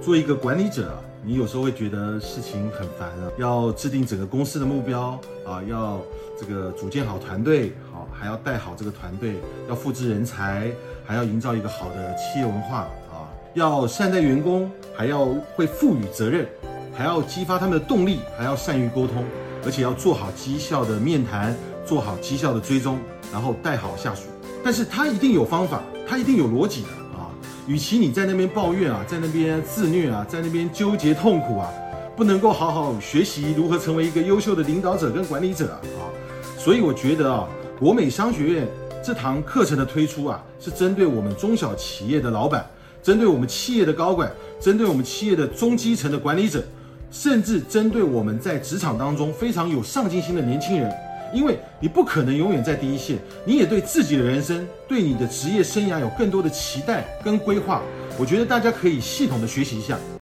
做一个管理者，你有时候会觉得事情很烦啊，要制定整个公司的目标啊，要这个组建好团队，好还要带好这个团队，要复制人才，还要营造一个好的企业文化啊，要善待员工，还要会赋予责任，还要激发他们的动力，还要善于沟通，而且要做好绩效的面谈，做好绩效的追踪，然后带好下属。但是他一定有方法，他一定有逻辑的。与其你在那边抱怨啊，在那边自虐啊，在那边纠结痛苦啊，不能够好好学习如何成为一个优秀的领导者跟管理者啊，所以我觉得啊，国美商学院这堂课程的推出啊，是针对我们中小企业的老板，针对我们企业的高管，针对我们企业的中基层的管理者，甚至针对我们在职场当中非常有上进心的年轻人。因为你不可能永远在第一线，你也对自己的人生、对你的职业生涯有更多的期待跟规划。我觉得大家可以系统的学习一下。